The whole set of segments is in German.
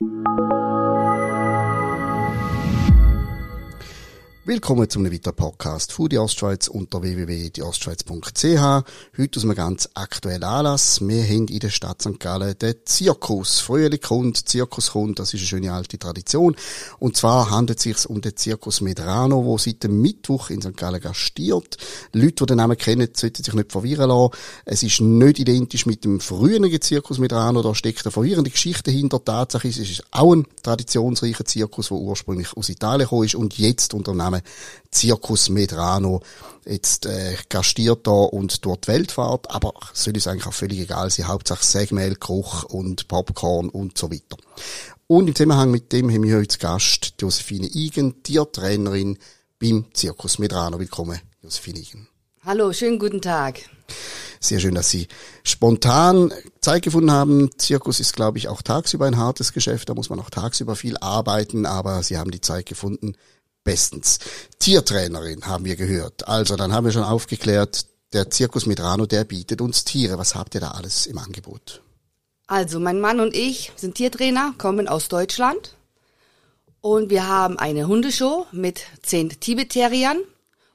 Thank you. Willkommen zum weiteren Podcast von die Ostschweiz unter www.dieostschweiz.ch. Heute aus einem ganz aktuellen Anlass. Wir haben in der Stadt St. Gallen den Zirkus. Frühling kommt, Zirkus kommt, das ist eine schöne alte Tradition. Und zwar handelt es sich um den Zirkus Medrano, wo seit dem Mittwoch in St. Gallen gastiert. Leute, die den Namen kennen, sollten sich nicht verwirren lassen. Es ist nicht identisch mit dem früheren Zirkus Medrano. Da steckt eine verwirrende Geschichte hinter. Tatsache ist, es ist auch ein traditionsreicher Zirkus, der ursprünglich aus Italien gekommen ist und jetzt unter dem Namen Circus Medrano jetzt äh, gastiert da und dort Weltfahrt, aber soll es eigentlich auch völlig egal sein, Hauptsache Segmehl, Koch und Popcorn und so weiter. Und im Zusammenhang mit dem haben wir heute Gast Josephine Igen, Tiertrainerin beim Circus Medrano. Willkommen, Josephine Igen. Hallo, schönen guten Tag. Sehr schön, dass Sie spontan Zeit gefunden haben. Zirkus ist, glaube ich, auch tagsüber ein hartes Geschäft. Da muss man auch tagsüber viel arbeiten, aber Sie haben die Zeit gefunden, bestens. Tiertrainerin haben wir gehört. Also, dann haben wir schon aufgeklärt, der Zirkus Medrano, der bietet uns Tiere. Was habt ihr da alles im Angebot? Also, mein Mann und ich sind Tiertrainer, kommen aus Deutschland. Und wir haben eine Hundeshow mit zehn Tibeteriern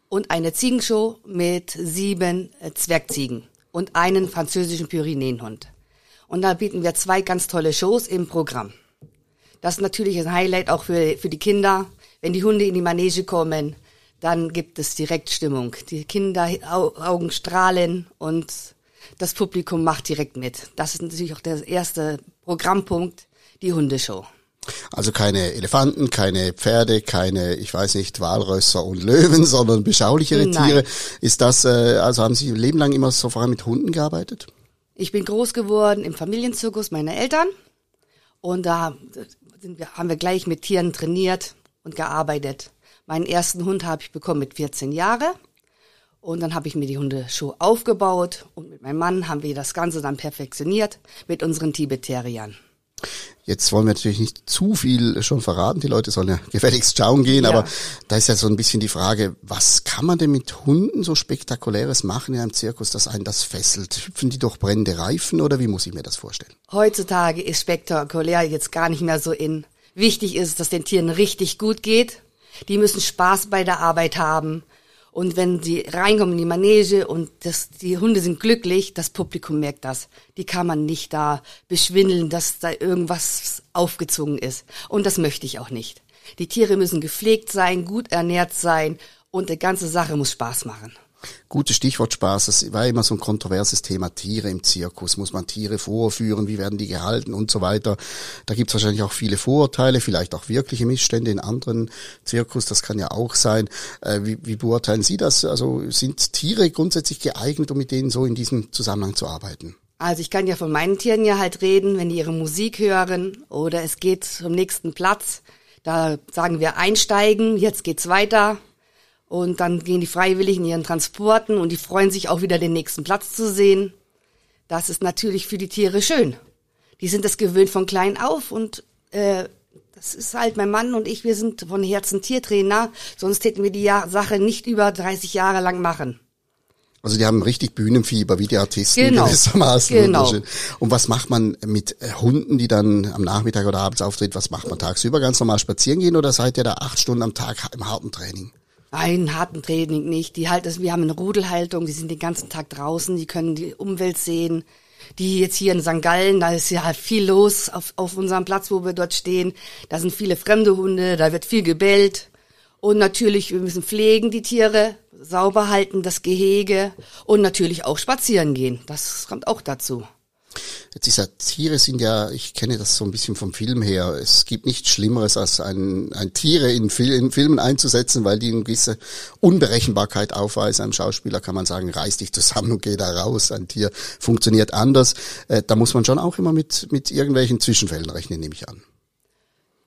und eine Ziegenshow mit sieben Zwergziegen und einen französischen Pyrenäenhund. Und da bieten wir zwei ganz tolle Shows im Programm. Das ist natürlich ein Highlight auch für, für die Kinder, wenn die Hunde in die Manege kommen, dann gibt es direkt Stimmung. Die Kinder Augen strahlen und das Publikum macht direkt mit. Das ist natürlich auch der erste Programmpunkt, die Hundeshow. Also keine Elefanten, keine Pferde, keine, ich weiß nicht, Walrösser und Löwen, sondern beschaulichere Nein. Tiere. Ist das, äh, also haben Sie Ihr Leben lang immer so vor allem mit Hunden gearbeitet? Ich bin groß geworden im Familienzirkus meiner Eltern und da sind wir, haben wir gleich mit Tieren trainiert und gearbeitet. Meinen ersten Hund habe ich bekommen mit 14 Jahren. Und dann habe ich mir die Hundeschuhe aufgebaut und mit meinem Mann haben wir das Ganze dann perfektioniert mit unseren Tibeteriern. Jetzt wollen wir natürlich nicht zu viel schon verraten. Die Leute sollen ja gefälligst schauen gehen, ja. aber da ist ja so ein bisschen die Frage, was kann man denn mit Hunden so spektakuläres machen in einem Zirkus, dass einen das fesselt? Hüpfen die durch brennende Reifen oder wie muss ich mir das vorstellen? Heutzutage ist spektakulär jetzt gar nicht mehr so in. Wichtig ist, dass den Tieren richtig gut geht. Die müssen Spaß bei der Arbeit haben. Und wenn sie reinkommen in die Manege und das, die Hunde sind glücklich, das Publikum merkt das. Die kann man nicht da beschwindeln, dass da irgendwas aufgezogen ist. Und das möchte ich auch nicht. Die Tiere müssen gepflegt sein, gut ernährt sein und die ganze Sache muss Spaß machen. Gutes Stichwort Spaß. Das war immer so ein kontroverses Thema. Tiere im Zirkus. Muss man Tiere vorführen? Wie werden die gehalten und so weiter? Da gibt es wahrscheinlich auch viele Vorurteile, vielleicht auch wirkliche Missstände in anderen Zirkus. Das kann ja auch sein. Äh, wie, wie beurteilen Sie das? Also sind Tiere grundsätzlich geeignet, um mit denen so in diesem Zusammenhang zu arbeiten? Also ich kann ja von meinen Tieren ja halt reden, wenn die ihre Musik hören oder es geht zum nächsten Platz. Da sagen wir einsteigen, jetzt geht's weiter. Und dann gehen die freiwillig in ihren Transporten und die freuen sich auch wieder den nächsten Platz zu sehen. Das ist natürlich für die Tiere schön. Die sind das gewöhnt von klein auf und äh, das ist halt mein Mann und ich, wir sind von Herzen Tiertrainer, sonst hätten wir die ja Sache nicht über 30 Jahre lang machen. Also die haben richtig Bühnenfieber, wie die Artisten genau. gewissermaßen. Genau. Und was macht man mit äh, Hunden, die dann am Nachmittag oder abends auftreten? Was macht man tagsüber? Ganz normal spazieren gehen oder seid ihr da acht Stunden am Tag im harten Training? Nein, harten Training nicht. Die halt, also wir haben eine Rudelhaltung, die sind den ganzen Tag draußen, die können die Umwelt sehen. Die jetzt hier in St. Gallen, da ist ja viel los auf, auf unserem Platz, wo wir dort stehen. Da sind viele fremde Hunde, da wird viel gebellt. Und natürlich, wir müssen pflegen die Tiere, sauber halten das Gehege und natürlich auch spazieren gehen. Das kommt auch dazu. Jetzt ist ja, Tiere sind ja, ich kenne das so ein bisschen vom Film her, es gibt nichts Schlimmeres, als ein, ein Tiere in, Fil in Filmen einzusetzen, weil die eine gewisse Unberechenbarkeit aufweisen. Einem Schauspieler kann man sagen, reiß dich zusammen und geh da raus. Ein Tier funktioniert anders. Äh, da muss man schon auch immer mit, mit irgendwelchen Zwischenfällen rechnen, nehme ich an.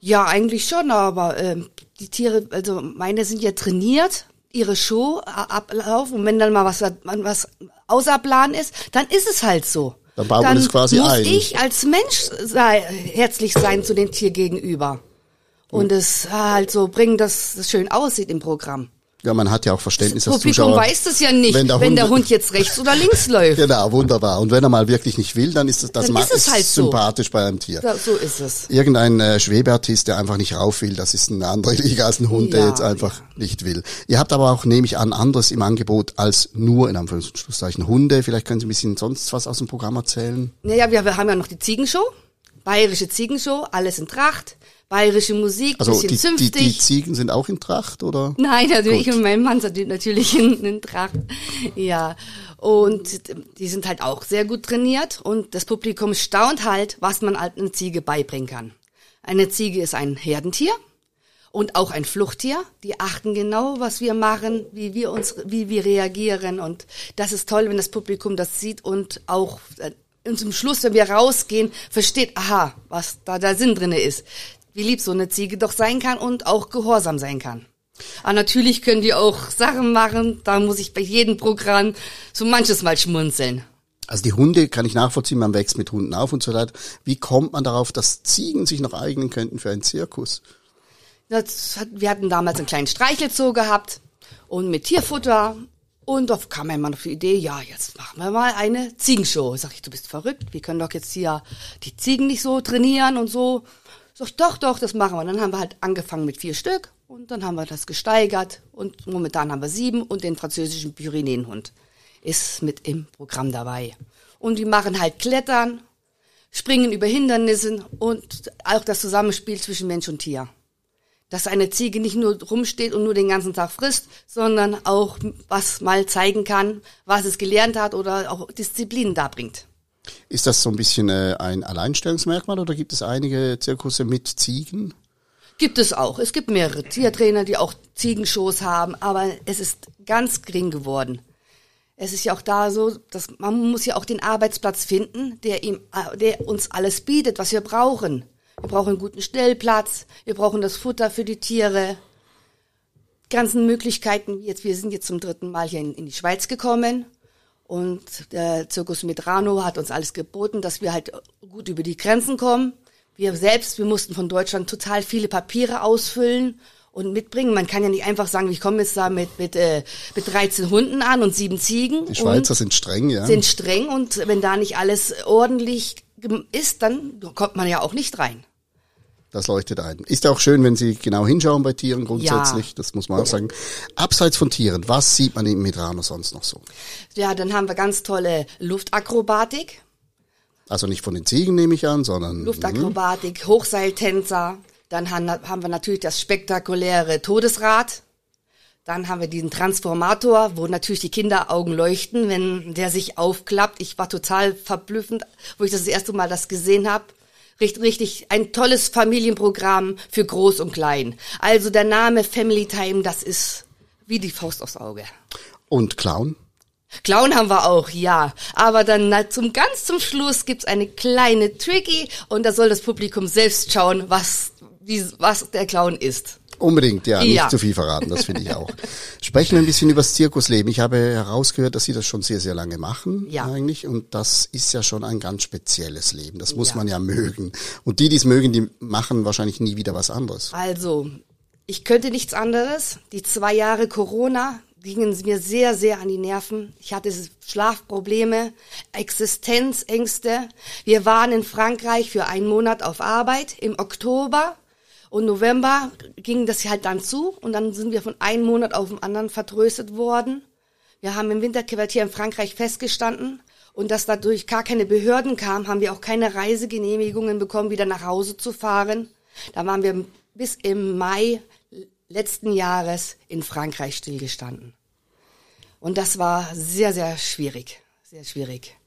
Ja, eigentlich schon, aber äh, die Tiere, also meine sind ja trainiert, ihre Show ablaufen und wenn dann mal was, was außer Plan ist, dann ist es halt so. Dann baut man es quasi muss ein. ich als Mensch sei, herzlich sein zu dem Tier gegenüber. Und es halt so bringen, dass es schön aussieht im Programm. Ja, man hat ja auch Verständnis Das Publikum Zuschauer. weiß das ja nicht, wenn wenn der der, Hund- Hund jetzt rechts oder links läuft. Genau, wunderbar. Und wenn er mal wirklich nicht will, dann ist das, das Dann macht ist es halt so. sympathisch bei einem Tier. So, so ist es. Irgendein äh, Schwebeartist, der einfach nicht rauf will, das ist eine andere Liga als ein Hund, der Ja, jetzt einfach nicht will. Ihr habt aber auch, nehme ich an, anderes im Angebot als nur in Anführungszeichen Hunde. Vielleicht können Sie ein bisschen sonst was aus dem Programm erzählen. Naja, wir, wir haben ja noch die Ziegenshow, bayerische Ziegenshow, alles in Tracht, bayerische Musik, Also bisschen die, die, zünftig. die Ziegen sind auch in Tracht, oder? Nein, also Gut. ich und mein Mann sind natürlich in, in Tracht. Ja. Und die sind halt auch sehr gut trainiert und das Publikum staunt halt, was man halt einer Ziege beibringen kann. Eine Ziege ist ein Herdentier und auch ein Fluchttier. Die achten genau, was wir machen, wie wir uns, wie wir reagieren und das ist toll, wenn das Publikum das sieht und auch äh, und zum Schluss, wenn wir rausgehen, versteht, aha, was da der Sinn drinne ist. Wie lieb so eine Ziege doch sein kann und auch gehorsam sein kann. Aber natürlich können die auch Sachen machen, da muss ich bei jedem Programm so manches Mal schmunzeln. Also die Hunde kann ich nachvollziehen, man wächst mit Hunden auf und so weiter. Wie kommt man darauf, dass Ziegen sich noch eignen könnten für einen Zirkus? Das wir hatten damals einen kleinen Streichelzoo gehabt und mit Tierfutter. Und da kam mein Mann auf die Idee, ja, jetzt machen wir mal eine Ziegenshow. Sag ich, du bist verrückt, wir können doch jetzt hier die Ziegen nicht so trainieren und so. Ich, doch, doch, das machen wir. Dann haben wir halt angefangen mit vier Stück und dann haben wir das gesteigert und momentan haben wir sieben und den französischen Pyrenäenhund ist mit im Programm dabei. Und die machen halt Klettern, springen über Hindernissen und auch das Zusammenspiel zwischen Mensch und Tier dass eine Ziege nicht nur rumsteht und nur den ganzen Tag frisst, sondern auch was mal zeigen kann, was es gelernt hat oder auch Disziplin darbringt. Ist das so ein bisschen äh, ein Alleinstellungsmerkmal oder gibt es einige Zirkusse mit Ziegen? Gibt es auch. Es gibt mehrere Tiertrainer, die auch Ziegenshows haben, aber es ist ganz gering geworden. Es ist ja auch da so, dass man muss ja auch den Arbeitsplatz finden, der ihm, äh, der uns alles bietet, was wir brauchen. Wir brauchen einen guten Stellplatz, wir brauchen das Futter für die Tiere, ganzen Möglichkeiten. Jetzt, wir sind jetzt zum dritten Mal hier in, in die Schweiz gekommen und der Zirkus Medrano hat uns alles geboten, dass wir halt gut über die Grenzen kommen. Wir selbst, wir mussten von Deutschland total viele Papiere ausfüllen und mitbringen. Man kann ja nicht einfach sagen, ich komme jetzt da mit, mit, äh, mit 13 Hunden an und sieben Ziegen. Die Schweizer sind streng, ja. sind streng und wenn da nicht alles ordentlich ist, dann kommt man ja auch nicht rein. Das leuchtet ein. Ist auch schön, wenn Sie genau hinschauen bei Tieren grundsätzlich. Ja. Das muss man auch sagen. Abseits von Tieren, was sieht man im Medrano sonst noch so? Ja, dann haben wir ganz tolle Luftakrobatik. Also nicht von den Ziegen nehme ich an, sondern Luftakrobatik, Hochseiltänzer. Dann haben wir natürlich das spektakuläre Todesrad. Dann haben wir diesen Transformator, wo natürlich die Kinderaugen leuchten, wenn der sich aufklappt. Ich war total verblüffend, wo ich das, das erste Mal das gesehen habe. Richtig, richtig ein tolles Familienprogramm für Groß und Klein. Also der Name Family Time, das ist wie die Faust aufs Auge. und Clown. Clown haben wir auch, ja. Aber dann na, zum ganz zum Schluss gibt's eine kleine Tricky und da soll das Publikum selbst schauen, was, wie, was der Clown ist. Unbedingt, ja, nicht Ja. zu viel verraten, das finde ich auch. Sprechen wir ein bisschen über das Zirkusleben. Ich habe herausgehört, dass Sie das schon sehr, sehr lange machen Ja. eigentlich und das ist ja schon ein ganz spezielles Leben. Das muss Ja. man ja mögen. Und die, die es mögen, die machen wahrscheinlich nie wieder was anderes. Also, ich könnte nichts anderes. Die zwei Jahre Corona gingen mir sehr, sehr an die Nerven. Ich hatte Schlafprobleme, Existenzängste. Wir waren in Frankreich für einen Monat auf Arbeit im Oktober. Und November ging das halt dann zu und dann sind wir von einem Monat auf den anderen vertröstet worden. Wir haben im Winterquartier in Frankreich festgestanden und dass dadurch gar keine Behörden kamen, haben wir auch keine Reisegenehmigungen bekommen, wieder nach Hause zu fahren. Da waren wir bis im Mai letzten Jahres in Frankreich stillgestanden. Und das war sehr, sehr schwierig. Sehr schwierig.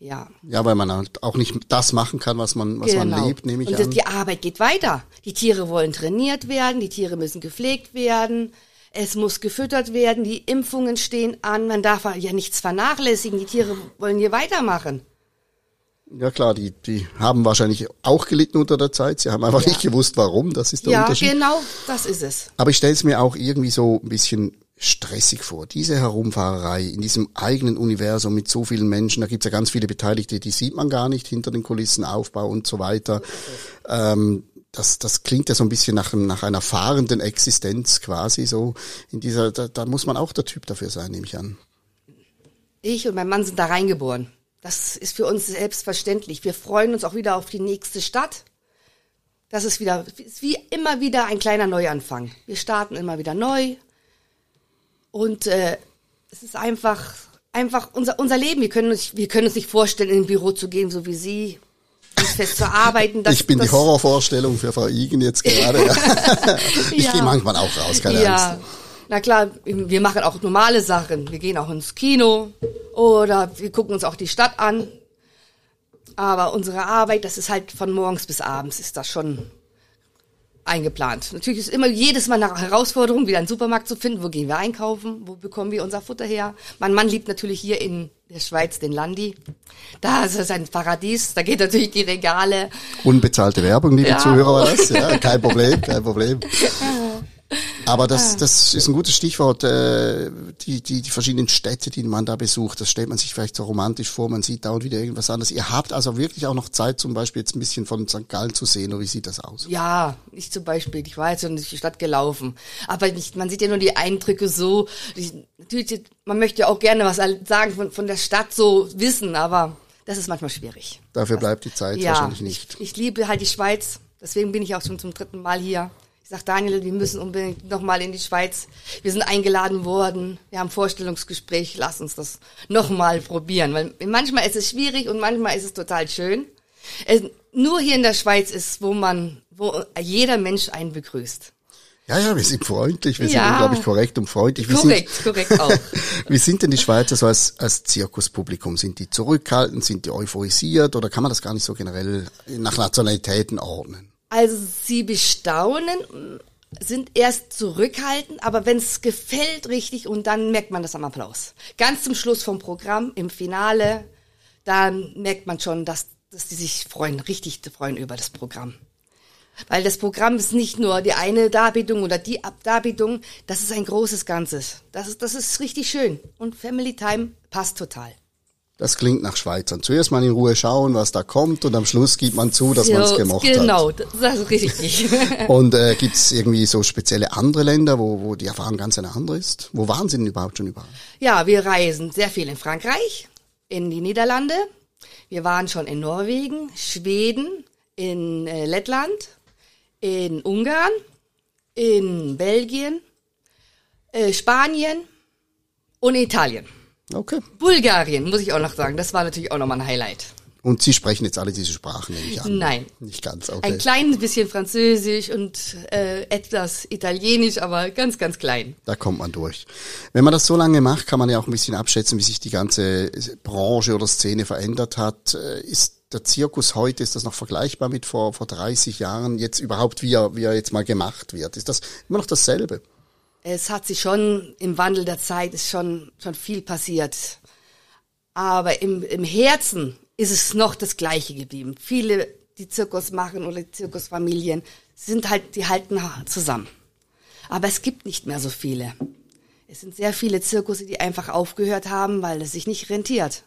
Ja. Ja, weil man halt auch nicht das machen kann, was man, was man lebt, nehme ich Genau. Und an. das, die Arbeit geht weiter. Die Tiere wollen trainiert werden, die Tiere müssen gepflegt werden, es muss gefüttert werden, die Impfungen stehen an, man darf ja nichts vernachlässigen, die Tiere wollen hier weitermachen. Ja klar, die, die haben wahrscheinlich auch gelitten unter der Zeit. Sie haben einfach Ja. nicht gewusst, warum. Das ist der Ja, Unterschied. genau, das ist es. Aber ich stelle es mir auch irgendwie so ein bisschen stressig vor. Diese Herumfahrerei in diesem eigenen Universum mit so vielen Menschen, da gibt's ja ganz viele Beteiligte, die sieht man gar nicht hinter den Kulissen, Aufbau und so weiter. Ähm, das, das klingt ja so ein bisschen nach, nach einer fahrenden Existenz quasi so. In dieser, da, da muss man auch der Typ dafür sein, nehme ich an. Ich und mein Mann sind da reingeboren. Das ist für uns selbstverständlich. Wir freuen uns auch wieder auf die nächste Stadt. Das ist wieder, ist wie immer wieder ein kleiner Neuanfang. Wir starten immer wieder neu. Und äh, es ist einfach, einfach unser, unser Leben. Wir können, uns, wir können uns nicht vorstellen, in ein Büro zu gehen, so wie Sie, fest zu arbeiten. Das, ich bin die Horrorvorstellung für Frau Igen jetzt gerade. Ja. ich ja. gehe manchmal auch raus, keine ja. Angst. Na klar, wir machen auch normale Sachen. Wir gehen auch ins Kino oder wir gucken uns auch die Stadt an. Aber unsere Arbeit, das ist halt von morgens bis abends, ist das schon eingeplant. Natürlich ist immer jedes Mal eine Herausforderung, wieder einen Supermarkt zu finden. Wo gehen wir einkaufen? Wo bekommen wir unser Futter her? Mein Mann liebt natürlich hier in der Schweiz den Landi. Da ist es ein Paradies. Da geht natürlich die Regale. Unbezahlte Werbung, liebe ja. Zuhörer, das? Ja, kein Problem, kein Problem. Aber das, ah. das ist ein gutes Stichwort. Äh, die, die, die verschiedenen Städte, die man da besucht, das stellt man sich vielleicht so romantisch vor. Man sieht dauernd wieder irgendwas anderes. Ihr habt also wirklich auch noch Zeit, zum Beispiel jetzt ein bisschen von St. Gallen zu sehen. Oder wie sieht das aus? Ja, ich zum Beispiel. Ich war jetzt schon durch die Stadt gelaufen. Aber nicht, man sieht ja nur die Eindrücke so. Ich, natürlich, man möchte ja auch gerne was sagen von, von der Stadt so wissen, aber das ist manchmal schwierig. Dafür bleibt die Zeit ja, wahrscheinlich nicht. Ich, ich liebe halt die Schweiz. Deswegen bin ich auch schon zum dritten Mal hier. Ich sag Daniel, wir müssen unbedingt nochmal in die Schweiz. Wir sind eingeladen worden. Wir haben Vorstellungsgespräch. Lass uns das nochmal probieren. Weil manchmal ist es schwierig und manchmal ist es total schön. Es, nur hier in der Schweiz ist, wo man, wo jeder Mensch einen begrüßt. Ja, ja, wir sind freundlich, wir ja. sind unglaublich korrekt und freundlich. Wir korrekt, sind, korrekt auch. Wie sind denn die Schweizer so als, als Zirkuspublikum? Sind die zurückhaltend, sind die euphorisiert oder kann man das gar nicht so generell nach Nationalitäten ordnen? Also sie bestaunen, sind erst zurückhaltend, aber wenn es gefällt richtig und dann merkt man das am Applaus. Ganz zum Schluss vom Programm, im Finale, dann merkt man schon, dass, dass die sich freuen, richtig freuen über das Programm. Weil das Programm ist nicht nur die eine Darbietung oder die Darbietung, das ist ein großes Ganzes. Das ist, das ist richtig schön. Und Family Time passt total. Das klingt nach Schweizern. Zuerst mal in Ruhe schauen, was da kommt und am Schluss gibt man zu, dass man es gemocht genau, hat. Genau, das ist richtig. und äh, gibt es irgendwie so spezielle andere Länder, wo, wo die Erfahrung ganz eine andere ist? Wo waren Sie denn überhaupt schon überall? Ja, wir reisen sehr viel in Frankreich, in die Niederlande. Wir waren schon in Norwegen, Schweden, in äh, Lettland, in Ungarn, in Belgien, äh, Spanien und Italien. Okay. Bulgarien, muss ich auch noch sagen. Das war natürlich auch nochmal ein Highlight. Und Sie sprechen jetzt alle diese Sprachen, nehme ich an. Nein. Nicht ganz, okay. Ein kleines bisschen Französisch und äh, etwas Italienisch, aber ganz, ganz klein. Da kommt man durch. Wenn man das so lange macht, kann man ja auch ein bisschen abschätzen, wie sich die ganze Branche oder Szene verändert hat. Äh, ist der Zirkus heute, ist das noch vergleichbar mit vor, vor 30 Jahren, jetzt überhaupt, wie er, wie er jetzt mal gemacht wird? Ist das immer noch dasselbe? Es hat sich schon im Wandel der Zeit ist schon, schon viel passiert. Aber im, im Herzen ist es noch das Gleiche geblieben. Viele, die Zirkus machen oder die Zirkusfamilien, sind halt, die halten zusammen. Aber es gibt nicht mehr so viele. Es sind sehr viele Zirkusse, die einfach aufgehört haben, weil es sich nicht rentiert.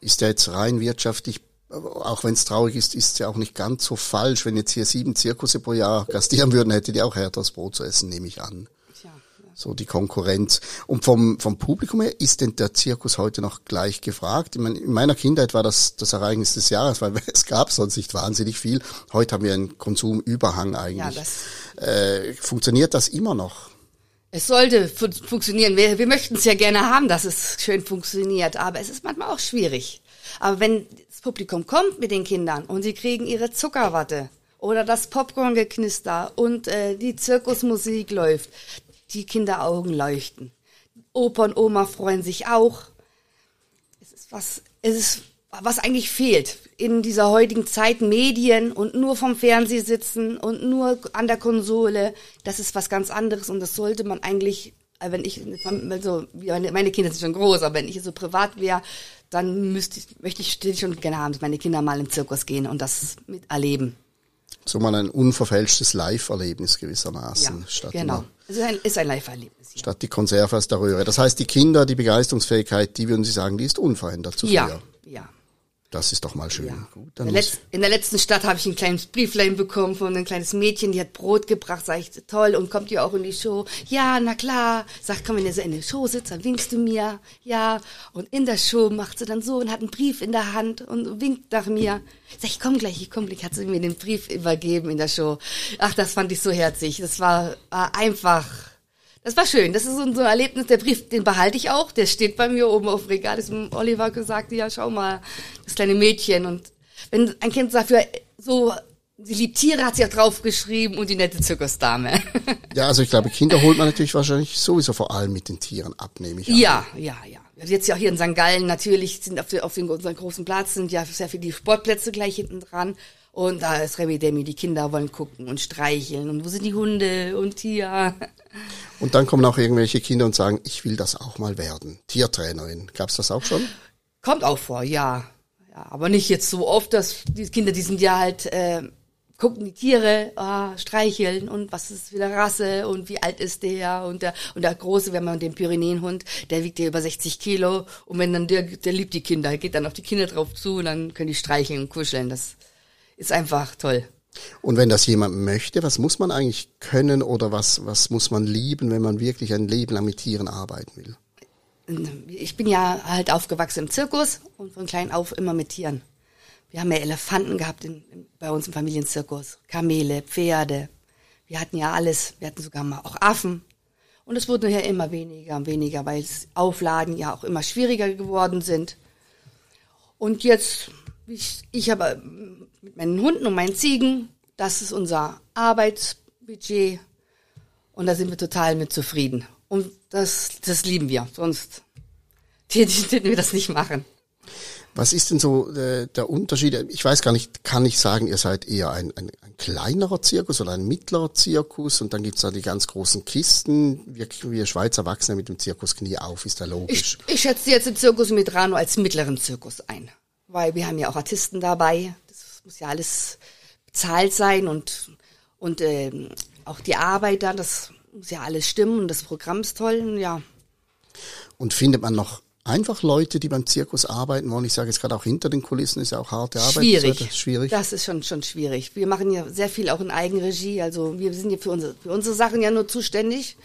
Ist ja jetzt rein wirtschaftlich auch wenn es traurig ist, ist es ja auch nicht ganz so falsch. Wenn jetzt hier sieben Zirkusse pro Jahr gastieren würden, hättet ihr auch härteres Brot zu essen, nehme ich an so die Konkurrenz. Und vom, vom Publikum her ist denn der Zirkus heute noch gleich gefragt? In meiner Kindheit war das das Ereignis des Jahres, weil es gab sonst nicht wahnsinnig viel. Heute haben wir einen Konsumüberhang eigentlich. Ja, das äh, funktioniert das immer noch? Es sollte fun funktionieren. Wir, wir möchten es ja gerne haben, dass es schön funktioniert, aber es ist manchmal auch schwierig. Aber wenn das Publikum kommt mit den Kindern und sie kriegen ihre Zuckerwatte oder das Popcorn-Geknister und äh, die Zirkusmusik läuft, die Kinderaugen leuchten. Opa und Oma freuen sich auch. Es ist was, es ist was eigentlich fehlt in dieser heutigen Zeit Medien und nur vom Fernseh sitzen und nur an der Konsole. Das ist was ganz anderes und das sollte man eigentlich, äh, wenn ich, also meine Kinder sind schon groß, aber wenn ich so privat wäre, dann müsste ich, möchte ich schon gerne haben, dass meine Kinder mal im Zirkus gehen und das miterleben so mal ein unverfälschtes Live-Erlebnis gewissermaßen. Ja, statt genau. Es ist ein, ist ein Live-Erlebnis. Ja. Statt die Konserve aus der Röhre. Das heißt, die Kinder, die Begeisterungsfähigkeit, die würden Sie sagen, die ist unverändert zu ja, früher. Ja, Das ist doch mal schön. Ja. In, der Letz-, in der letzten Stadt habe ich ein kleines Brieflein bekommen von einem kleines Mädchen, die hat Brot gebracht, sag ich, toll, und kommt ihr auch in die Show? Ja, na klar. Sagt, komm, wenn ihr so in der Show sitzt, dann winkst du mir. Ja. Und in der Show macht sie dann so und hat einen Brief in der Hand und winkt nach mir. Sag ich, komm gleich, ich komm gleich, hat sie mir den Brief übergeben in der Show. Ach, das fand ich so herzig. Das war, war einfach, das war schön. Das ist so ein so ein Erlebnis. Der Brief, den behalte ich auch. Der steht bei mir oben auf dem Regal. Das ist Oliver gesagt, ja, schau mal, das kleine Mädchen. Und wenn ein Kind dafür so, sie liebt Tiere, hat sie auch draufgeschrieben und die nette Zirkusdame. ja, also ich glaube, Kinder holt man natürlich wahrscheinlich sowieso vor allem mit den Tieren ab, nehme ich an. ja, ja, ja. Jetzt ja auch hier in St. Gallen natürlich sind auf, den, auf den, unseren großen Platz sind ja sehr viele Sportplätze gleich hinten dran. Und da ist Remi Demi, die Kinder wollen gucken und streicheln. Und wo sind die Hunde und Tier? Und dann kommen auch irgendwelche Kinder und sagen, ich will das auch mal werden. Tiertrainerin. Gab's das auch schon? Kommt auch vor, ja. ja. Aber nicht jetzt so oft, dass die Kinder, die sind ja halt, äh, gucken die Tiere, ah, streicheln und was ist für eine Rasse und wie alt ist der und der und der große, wenn man den Pyrenäenhund, der wiegt ja über 60 Kilo und wenn dann der, der liebt die Kinder, geht dann auf die Kinder drauf zu und dann können die streicheln und kuscheln. Das ist einfach toll. Und wenn das jemand möchte, was muss man eigentlich können oder was, was muss man lieben, wenn man wirklich ein Leben lang mit Tieren arbeiten will? Ich bin ja halt aufgewachsen im Zirkus und von klein auf immer mit Tieren. Wir haben ja Elefanten gehabt in, bei uns im Familienzirkus, Kamele, Pferde. Wir hatten ja alles. Wir hatten sogar mal auch Affen. Und es wurde ja immer weniger und weniger, weil Aufladen ja auch immer schwieriger geworden sind. Und jetzt, ich, ich habe mit meinen Hunden und meinen Ziegen, das ist unser Arbeitsbudget. Und da sind wir total mit zufrieden. Und das, das lieben wir. Sonst täten wir das nicht machen. Was ist denn so äh, der Unterschied? Ich weiß gar nicht, kann ich sagen, ihr seid eher ein, ein, ein kleinerer Zirkus oder ein mittlerer Zirkus und dann gibt's da die ganz großen Kisten. Wir, wir Schweizer wachsen ja mit dem Zirkus nie auf, ist ja logisch. Ich, ich schätze jetzt den Zirkus Medrano als mittleren Zirkus ein, weil wir haben ja auch Artisten dabei. Das muss ja alles bezahlt sein und, und äh, auch die Arbeiter, das muss ja alles stimmen und das Programm ist toll, ja. Und findet man noch einfach Leute, die beim Zirkus arbeiten wollen. Ich sage jetzt gerade auch hinter den Kulissen ist ja auch harte Arbeit. Schwierig. Das ist schwierig. Das ist schon schon schwierig. Wir machen ja sehr viel auch in Eigenregie. Also wir sind ja für unsere für unsere Sachen ja nur zuständig.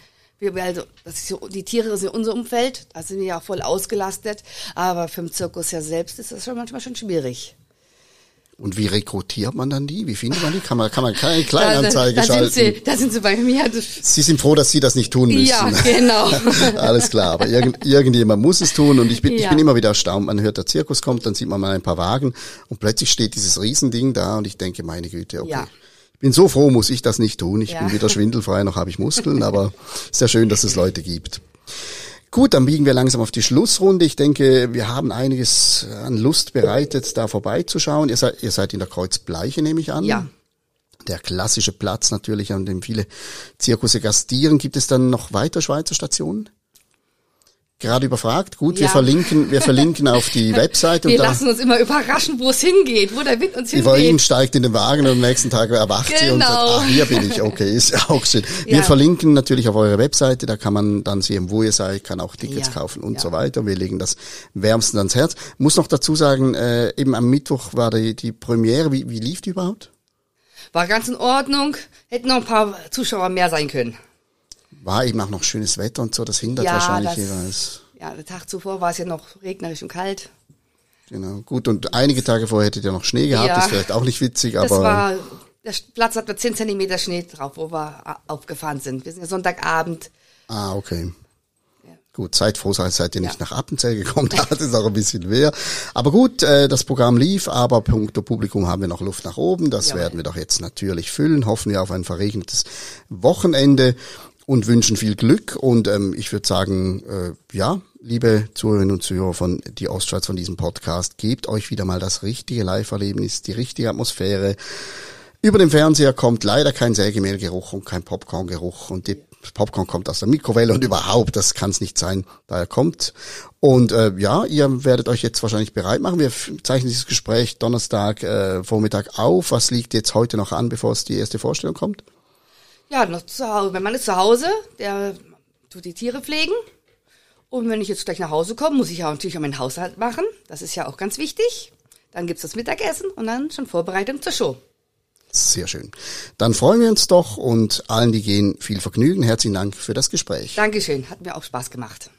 Wir also das ist die Tiere sind unser Umfeld. Da sind wir ja auch voll ausgelastet. Aber für den Zirkus ja selbst ist das schon manchmal schon schwierig. Und wie rekrutiert man dann die? Wie findet man die? Kann man, kann man keine Kleinanzeige da, da schalten? Sind sie, da sind sie bei mir. Sie sind froh, dass Sie das nicht tun müssen. Ja, genau. Alles klar, aber irgend, irgendjemand muss es tun und ich bin, ja. ich bin immer wieder erstaunt. Man hört, der Zirkus kommt, dann sieht man mal ein paar Wagen und plötzlich steht dieses Riesending da und ich denke, meine Güte, okay. Ja. Bin so froh, muss ich das nicht tun. Ich ja. bin weder schwindelfrei noch habe ich Muskeln, aber sehr schön, dass es Leute gibt. Gut, dann biegen wir langsam auf die Schlussrunde. Ich denke, wir haben einiges an Lust bereitet, da vorbeizuschauen. Ihr seid, ihr seid in der Kreuzbleiche, nehme ich an. Ja. Der klassische Platz natürlich, an dem viele Zirkusse gastieren. Gibt es dann noch weiter Schweizer Stationen? Gerade überfragt. Gut, ja. wir verlinken, wir verlinken auf die Webseite. Wir lassen uns immer überraschen, wo es hingeht, wo der Wind uns hingeht. Evelyn steigt in den Wagen und am nächsten Tag erwacht genau. sie und sagt, ah, hier bin ich, okay, ist auch schön. Wir ja. verlinken natürlich auf eure Webseite, da kann man dann sehen, wo ihr seid, kann auch Tickets ja. kaufen und so weiter. Wir legen das wärmstens ans Herz. Muss noch dazu sagen, äh, eben am Mittwoch war die, die Premiere. Wie, wie lief die überhaupt? War ganz in Ordnung. Hätten noch ein paar Zuschauer mehr sein können war eben auch noch schönes Wetter und so, das hindert ja, wahrscheinlich das, jeweils. Ja, der Tag zuvor war es ja noch regnerisch und kalt. Genau, gut, und einige Tage vorher hättet ihr noch Schnee gehabt, ja, ist vielleicht auch nicht witzig, aber. Das war, der Platz hat 10 Zentimeter Schnee drauf, wo wir aufgefahren sind. Wir sind ja Sonntagabend. Ah, okay. Gut, seid froh, seid ihr nicht ja. nach Appenzell gekommen, da hat es auch ein bisschen mehr. Aber gut, äh, das Programm lief, aber punkto Publikum haben wir noch Luft nach oben. Das werden wir doch jetzt natürlich füllen. Hoffen wir auf ein verregnetes Wochenende und wünschen viel Glück. Und ähm, ich würde sagen, äh, ja, liebe Zuhörerinnen und Zuhörer von die Ostschweiz von diesem Podcast, gebt euch wieder mal das richtige Live-Erlebnis, die richtige Atmosphäre. Über dem Fernseher kommt leider kein Sägemehlgeruch und kein Popcorngeruch und die Popcorn kommt aus der Mikrowelle und überhaupt, das kann es nicht sein, da er kommt. Und äh, ja, ihr werdet euch jetzt wahrscheinlich bereit machen. Wir zeichnen dieses Gespräch Donnerstag äh, Vormittag auf. Was liegt jetzt heute noch an, bevor es die erste Vorstellung kommt? Ja, noch zu Hause. Mein Mann ist zu Hause, der tut die Tiere pflegen. Und wenn ich jetzt gleich nach Hause komme, muss ich ja natürlich auch meinen Haushalt machen. Das ist ja auch ganz wichtig. Dann gibt es das Mittagessen und dann schon Vorbereitung zur Show. Sehr schön. Dann freuen wir uns doch und allen, die gehen, viel Vergnügen. Herzlichen Dank für das Gespräch. Dankeschön, hat mir auch Spaß gemacht.